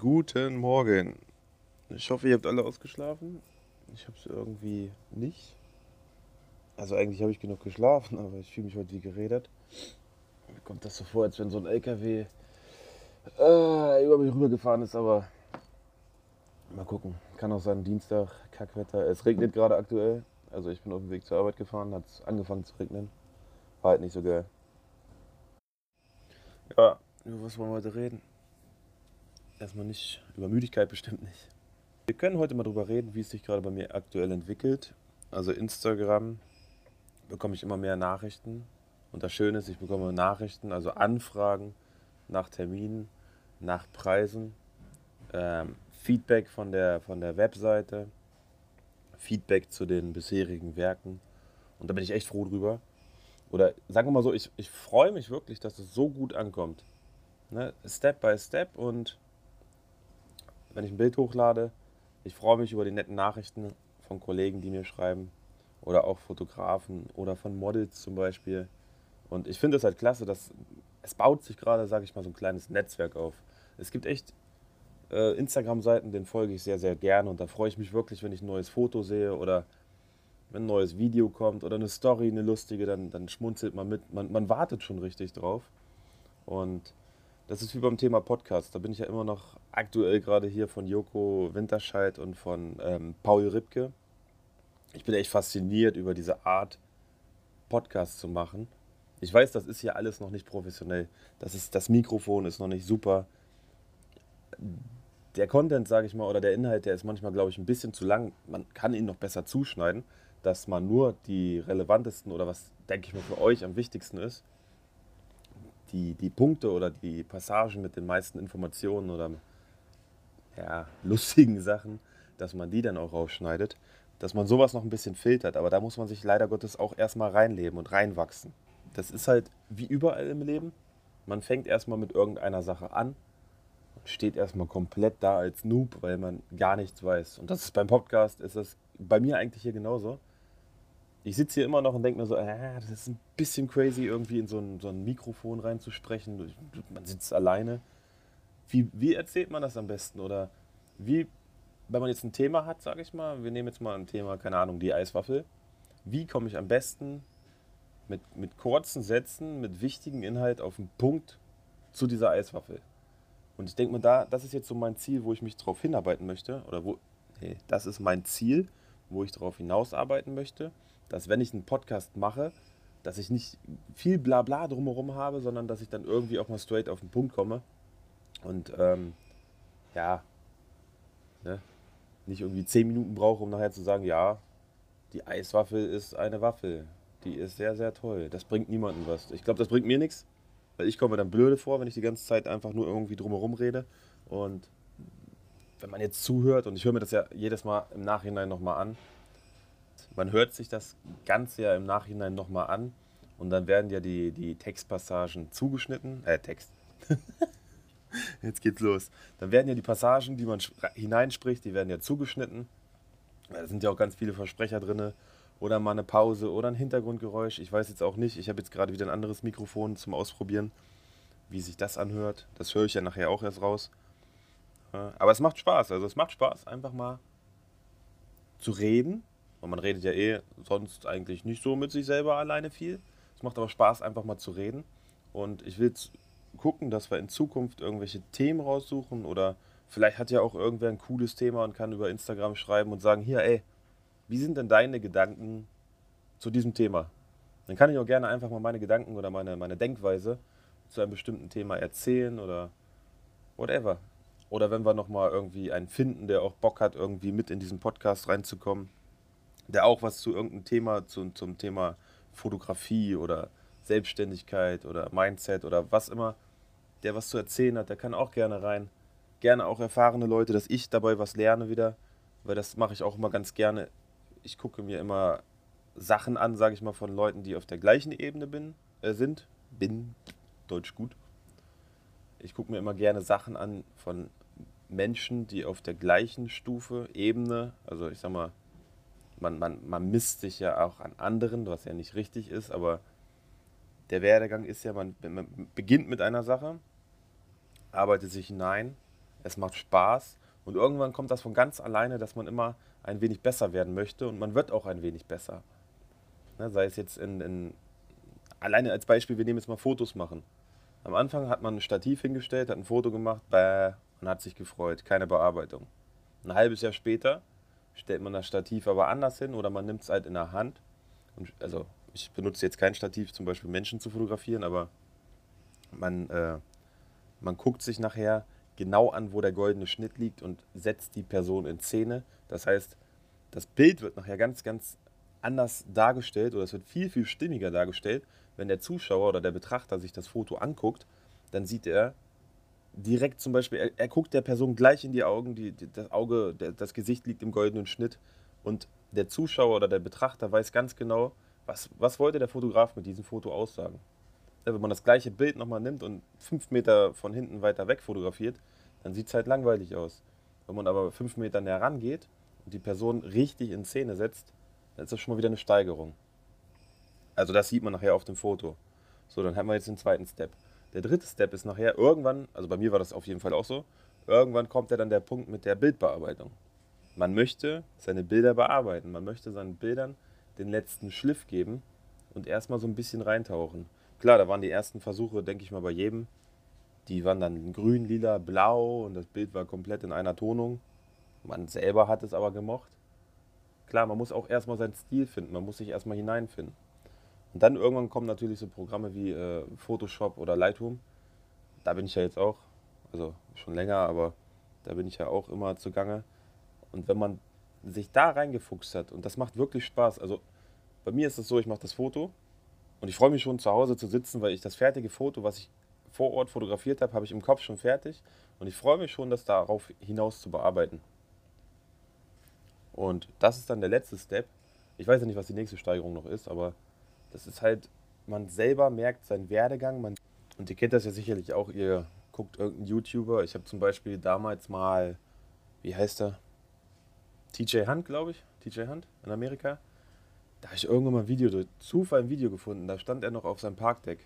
Guten Morgen. Ich hoffe, ihr habt alle ausgeschlafen. Ich habe es irgendwie nicht. Also eigentlich habe ich genug geschlafen, aber ich fühle mich heute wie geredet. Mir kommt das so vor, als wenn so ein LKW äh, über mich rübergefahren ist, aber mal gucken. Kann auch sein, Dienstag, Kackwetter. Es regnet gerade aktuell. Also ich bin auf dem Weg zur Arbeit gefahren, hat es angefangen zu regnen. War halt nicht so geil. Ja, über was wollen wir heute reden? Erstmal nicht, über Müdigkeit bestimmt nicht. Wir können heute mal drüber reden, wie es sich gerade bei mir aktuell entwickelt. Also Instagram bekomme ich immer mehr Nachrichten. Und das Schöne ist, ich bekomme Nachrichten, also Anfragen nach Terminen, nach Preisen, ähm, Feedback von der, von der Webseite, Feedback zu den bisherigen Werken. Und da bin ich echt froh drüber. Oder sagen wir mal so, ich, ich freue mich wirklich, dass es so gut ankommt. Ne? Step by Step und wenn ich ein Bild hochlade, ich freue mich über die netten Nachrichten von Kollegen, die mir schreiben oder auch Fotografen oder von Models zum Beispiel. Und ich finde es halt klasse, dass es baut sich gerade, sage ich mal, so ein kleines Netzwerk auf. Es gibt echt äh, Instagram-Seiten, denen folge ich sehr, sehr gerne und da freue ich mich wirklich, wenn ich ein neues Foto sehe oder wenn ein neues Video kommt oder eine Story, eine lustige, dann, dann schmunzelt man mit. Man, man wartet schon richtig drauf. Und das ist wie beim Thema Podcast. Da bin ich ja immer noch aktuell gerade hier von Joko Winterscheid und von ähm, Paul Ripke. Ich bin echt fasziniert über diese Art, Podcast zu machen. Ich weiß, das ist hier alles noch nicht professionell. Das, ist, das Mikrofon ist noch nicht super. Der Content, sage ich mal, oder der Inhalt, der ist manchmal, glaube ich, ein bisschen zu lang. Man kann ihn noch besser zuschneiden, dass man nur die relevantesten oder was, denke ich mal, für euch am wichtigsten ist, die, die Punkte oder die Passagen mit den meisten Informationen oder ja, lustigen Sachen, dass man die dann auch rausschneidet, dass man sowas noch ein bisschen filtert. Aber da muss man sich leider Gottes auch erstmal reinleben und reinwachsen. Das ist halt wie überall im Leben. Man fängt erstmal mit irgendeiner Sache an und steht erstmal komplett da als Noob, weil man gar nichts weiß. Und das ist beim Podcast, ist das bei mir eigentlich hier genauso ich sitze hier immer noch und denke mir so, äh, das ist ein bisschen crazy, irgendwie in so ein, so ein Mikrofon reinzusprechen. Man sitzt alleine. Wie, wie erzählt man das am besten? Oder wie, wenn man jetzt ein Thema hat, sage ich mal, wir nehmen jetzt mal ein Thema, keine Ahnung, die Eiswaffel. Wie komme ich am besten mit, mit kurzen Sätzen, mit wichtigen Inhalt auf den Punkt zu dieser Eiswaffel? Und ich denke mir, da, das ist jetzt so mein Ziel, wo ich mich drauf hinarbeiten möchte. Oder wo, hey, das ist mein Ziel, wo ich darauf hinausarbeiten möchte dass wenn ich einen Podcast mache, dass ich nicht viel Blabla drumherum habe, sondern dass ich dann irgendwie auch mal straight auf den Punkt komme. Und ähm, ja, ne, nicht irgendwie zehn Minuten brauche, um nachher zu sagen, ja, die Eiswaffel ist eine Waffel. Die ist sehr, sehr toll. Das bringt niemandem was. Ich glaube, das bringt mir nichts, weil ich komme dann blöde vor, wenn ich die ganze Zeit einfach nur irgendwie drumherum rede. Und wenn man jetzt zuhört, und ich höre mir das ja jedes Mal im Nachhinein nochmal an, man hört sich das Ganze ja im Nachhinein nochmal an und dann werden ja die, die Textpassagen zugeschnitten. Äh, Text. Jetzt geht's los. Dann werden ja die Passagen, die man hineinspricht, die werden ja zugeschnitten. Da sind ja auch ganz viele Versprecher drin. Oder mal eine Pause oder ein Hintergrundgeräusch. Ich weiß jetzt auch nicht. Ich habe jetzt gerade wieder ein anderes Mikrofon zum Ausprobieren, wie sich das anhört. Das höre ich ja nachher auch erst raus. Aber es macht Spaß. Also es macht Spaß, einfach mal zu reden und man redet ja eh sonst eigentlich nicht so mit sich selber alleine viel. Es macht aber Spaß, einfach mal zu reden. Und ich will gucken, dass wir in Zukunft irgendwelche Themen raussuchen oder vielleicht hat ja auch irgendwer ein cooles Thema und kann über Instagram schreiben und sagen, hier, ey, wie sind denn deine Gedanken zu diesem Thema? Dann kann ich auch gerne einfach mal meine Gedanken oder meine, meine Denkweise zu einem bestimmten Thema erzählen oder whatever. Oder wenn wir nochmal irgendwie einen finden, der auch Bock hat, irgendwie mit in diesen Podcast reinzukommen, der auch was zu irgendeinem Thema, zu, zum Thema Fotografie oder Selbstständigkeit oder Mindset oder was immer, der was zu erzählen hat, der kann auch gerne rein. Gerne auch erfahrene Leute, dass ich dabei was lerne wieder, weil das mache ich auch immer ganz gerne. Ich gucke mir immer Sachen an, sage ich mal, von Leuten, die auf der gleichen Ebene bin, äh, sind. Bin, Deutsch gut. Ich gucke mir immer gerne Sachen an von Menschen, die auf der gleichen Stufe, Ebene, also ich sag mal, man, man, man misst sich ja auch an anderen, was ja nicht richtig ist, aber der Werdegang ist ja, man, man beginnt mit einer Sache, arbeitet sich hinein es macht Spaß und irgendwann kommt das von ganz alleine, dass man immer ein wenig besser werden möchte und man wird auch ein wenig besser. Ne, sei es jetzt in, in, alleine als Beispiel, wir nehmen jetzt mal Fotos machen. Am Anfang hat man ein Stativ hingestellt, hat ein Foto gemacht, bäh, und hat sich gefreut, keine Bearbeitung. Ein halbes Jahr später stellt man das Stativ aber anders hin oder man nimmt es halt in der Hand. Und, also ich benutze jetzt kein Stativ, zum Beispiel Menschen zu fotografieren, aber man, äh, man guckt sich nachher genau an, wo der goldene Schnitt liegt und setzt die Person in Szene. Das heißt, das Bild wird nachher ganz, ganz anders dargestellt oder es wird viel, viel stimmiger dargestellt. Wenn der Zuschauer oder der Betrachter sich das Foto anguckt, dann sieht er direkt zum Beispiel, er, er guckt der Person gleich in die Augen, die, die das Auge, der, das Gesicht liegt im goldenen Schnitt und der Zuschauer oder der Betrachter weiß ganz genau, was, was wollte der Fotograf mit diesem Foto aussagen. Wenn man das gleiche Bild nochmal nimmt und fünf Meter von hinten weiter weg fotografiert, dann sieht es halt langweilig aus. Wenn man aber fünf Meter näher rangeht und die Person richtig in Szene setzt, dann ist das schon mal wieder eine Steigerung. Also das sieht man nachher auf dem Foto. So, dann haben wir jetzt den zweiten Step. Der dritte Step ist nachher irgendwann, also bei mir war das auf jeden Fall auch so, irgendwann kommt ja dann der Punkt mit der Bildbearbeitung. Man möchte seine Bilder bearbeiten, man möchte seinen Bildern den letzten Schliff geben und erstmal so ein bisschen reintauchen. Klar, da waren die ersten Versuche, denke ich mal, bei jedem. Die waren dann grün, lila, blau und das Bild war komplett in einer Tonung. Man selber hat es aber gemocht. Klar, man muss auch erstmal seinen Stil finden, man muss sich erstmal hineinfinden. Und dann irgendwann kommen natürlich so Programme wie äh, Photoshop oder Lightroom. Da bin ich ja jetzt auch, also schon länger, aber da bin ich ja auch immer zugange. Und wenn man sich da reingefuchst hat, und das macht wirklich Spaß, also bei mir ist es so, ich mache das Foto und ich freue mich schon zu Hause zu sitzen, weil ich das fertige Foto, was ich vor Ort fotografiert habe, habe ich im Kopf schon fertig und ich freue mich schon, das darauf hinaus zu bearbeiten. Und das ist dann der letzte Step. Ich weiß ja nicht, was die nächste Steigerung noch ist, aber das ist halt, man selber merkt seinen Werdegang. Man, und ihr kennt das ja sicherlich auch, ihr guckt irgendeinen YouTuber. Ich habe zum Beispiel damals mal, wie heißt er? TJ Hunt, glaube ich. TJ Hunt in Amerika. Da habe ich irgendwann mal ein Video, durch Zufall ein Video gefunden. Da stand er noch auf seinem Parkdeck.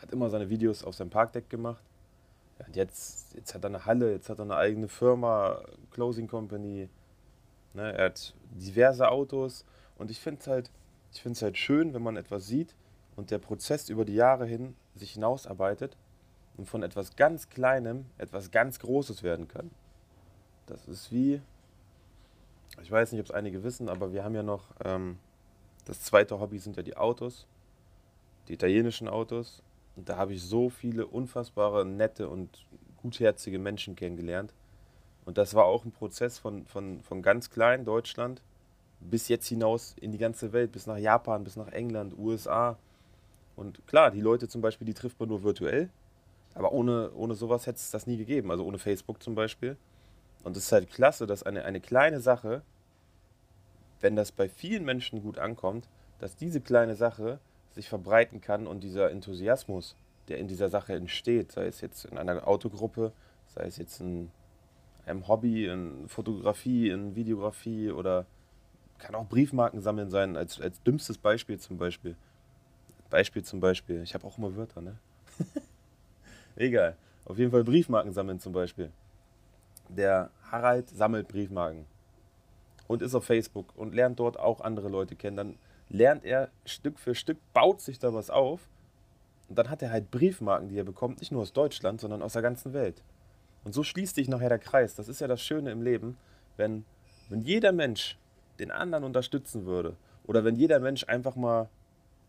Hat immer seine Videos auf seinem Parkdeck gemacht. Ja, und jetzt, jetzt hat er eine Halle, jetzt hat er eine eigene Firma, Closing Company. Ne, er hat diverse Autos. Und ich finde es halt, ich finde es halt schön, wenn man etwas sieht und der Prozess über die Jahre hin sich hinausarbeitet und von etwas ganz Kleinem etwas ganz Großes werden kann. Das ist wie, ich weiß nicht, ob es einige wissen, aber wir haben ja noch, ähm, das zweite Hobby sind ja die Autos, die italienischen Autos. Und da habe ich so viele unfassbare, nette und gutherzige Menschen kennengelernt. Und das war auch ein Prozess von, von, von ganz klein, Deutschland, bis jetzt hinaus in die ganze Welt, bis nach Japan, bis nach England, USA. Und klar, die Leute zum Beispiel, die trifft man nur virtuell, aber ohne, ohne sowas hätte es das nie gegeben, also ohne Facebook zum Beispiel. Und es ist halt klasse, dass eine, eine kleine Sache, wenn das bei vielen Menschen gut ankommt, dass diese kleine Sache sich verbreiten kann und dieser Enthusiasmus, der in dieser Sache entsteht, sei es jetzt in einer Autogruppe, sei es jetzt in einem Hobby, in Fotografie, in Videografie oder kann auch Briefmarken sammeln sein, als, als dümmstes Beispiel zum Beispiel. Beispiel zum Beispiel. Ich habe auch immer Wörter, ne? Egal. Auf jeden Fall Briefmarken sammeln zum Beispiel. Der Harald sammelt Briefmarken und ist auf Facebook und lernt dort auch andere Leute kennen. Dann lernt er Stück für Stück, baut sich da was auf und dann hat er halt Briefmarken, die er bekommt, nicht nur aus Deutschland, sondern aus der ganzen Welt. Und so schließt sich nachher der Kreis. Das ist ja das Schöne im Leben, wenn, wenn jeder Mensch den anderen unterstützen würde oder wenn jeder Mensch einfach mal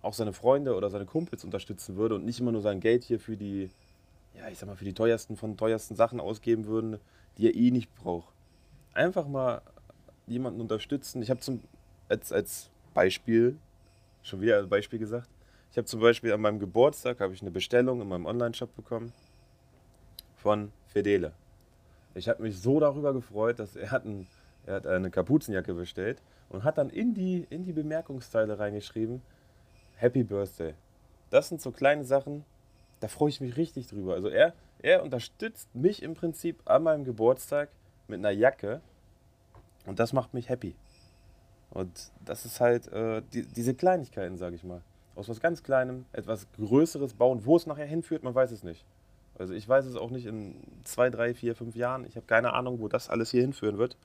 auch seine Freunde oder seine Kumpels unterstützen würde und nicht immer nur sein Geld hier für die, ja, ich sag mal, für die teuersten von teuersten Sachen ausgeben würden, die er eh nicht braucht. Einfach mal jemanden unterstützen. Ich habe zum als, als Beispiel, schon wieder als Beispiel gesagt, ich habe zum Beispiel an meinem Geburtstag habe ich eine Bestellung in meinem Online-Shop bekommen von Fedele. Ich habe mich so darüber gefreut, dass er hat einen er hat eine Kapuzenjacke bestellt und hat dann in die, in die Bemerkungsteile reingeschrieben, Happy Birthday. Das sind so kleine Sachen, da freue ich mich richtig drüber. Also er, er unterstützt mich im Prinzip an meinem Geburtstag mit einer Jacke und das macht mich happy. Und das ist halt äh, die, diese Kleinigkeiten, sage ich mal. Aus was ganz Kleinem etwas Größeres bauen. Wo es nachher hinführt, man weiß es nicht. Also ich weiß es auch nicht in zwei, drei, vier, fünf Jahren. Ich habe keine Ahnung, wo das alles hier hinführen wird.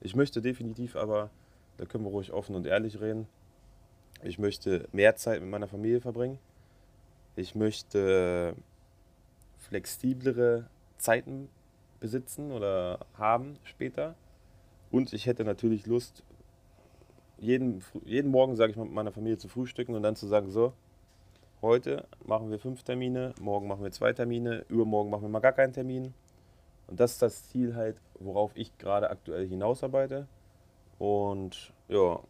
Ich möchte definitiv aber, da können wir ruhig offen und ehrlich reden, ich möchte mehr Zeit mit meiner Familie verbringen. Ich möchte flexiblere Zeiten besitzen oder haben später. Und ich hätte natürlich Lust, jeden, jeden Morgen, sage ich mal, mit meiner Familie zu frühstücken und dann zu sagen, so, heute machen wir fünf Termine, morgen machen wir zwei Termine, übermorgen machen wir mal gar keinen Termin. Und das ist das Ziel halt, worauf ich gerade aktuell hinausarbeite. Und ja,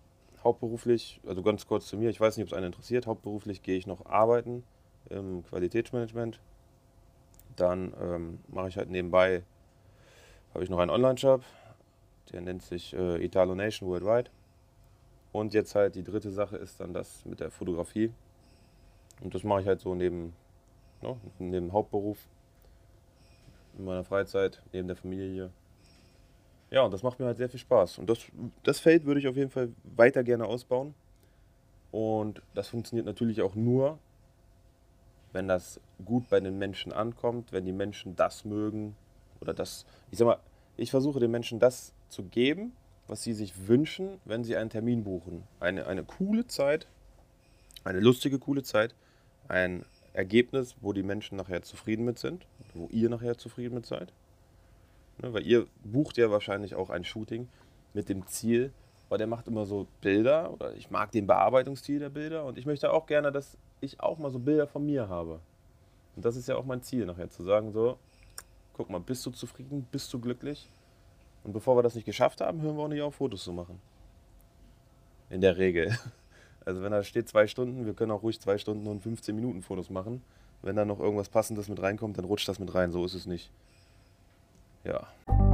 hauptberuflich, also ganz kurz zu mir, ich weiß nicht, ob es einen interessiert, hauptberuflich gehe ich noch arbeiten im Qualitätsmanagement. Dann ähm, mache ich halt nebenbei, habe ich noch einen Online-Shop, der nennt sich äh, Italo Nation Worldwide. Und jetzt halt die dritte Sache ist dann das mit der Fotografie. Und das mache ich halt so neben, ne, neben Hauptberuf, in meiner Freizeit, neben der Familie. Ja, und das macht mir halt sehr viel Spaß. Und das, das Feld würde ich auf jeden Fall weiter gerne ausbauen. Und das funktioniert natürlich auch nur, wenn das gut bei den Menschen ankommt, wenn die Menschen das mögen oder das, ich sag mal, ich versuche den Menschen das zu geben, was sie sich wünschen, wenn sie einen Termin buchen. Eine, eine coole Zeit, eine lustige, coole Zeit, ein Ergebnis, wo die Menschen nachher zufrieden mit sind, wo ihr nachher zufrieden mit seid. Ne, weil ihr bucht ja wahrscheinlich auch ein Shooting mit dem Ziel, weil der macht immer so Bilder oder ich mag den Bearbeitungsstil der Bilder und ich möchte auch gerne, dass ich auch mal so Bilder von mir habe. Und das ist ja auch mein Ziel nachher, zu sagen so, guck mal, bist du zufrieden, bist du glücklich? Und bevor wir das nicht geschafft haben, hören wir auch nicht auf, Fotos zu machen. In der Regel. Also wenn da steht zwei Stunden, wir können auch ruhig zwei Stunden und 15 Minuten Fotos machen. Wenn da noch irgendwas Passendes mit reinkommt, dann rutscht das mit rein. So ist es nicht. Ja.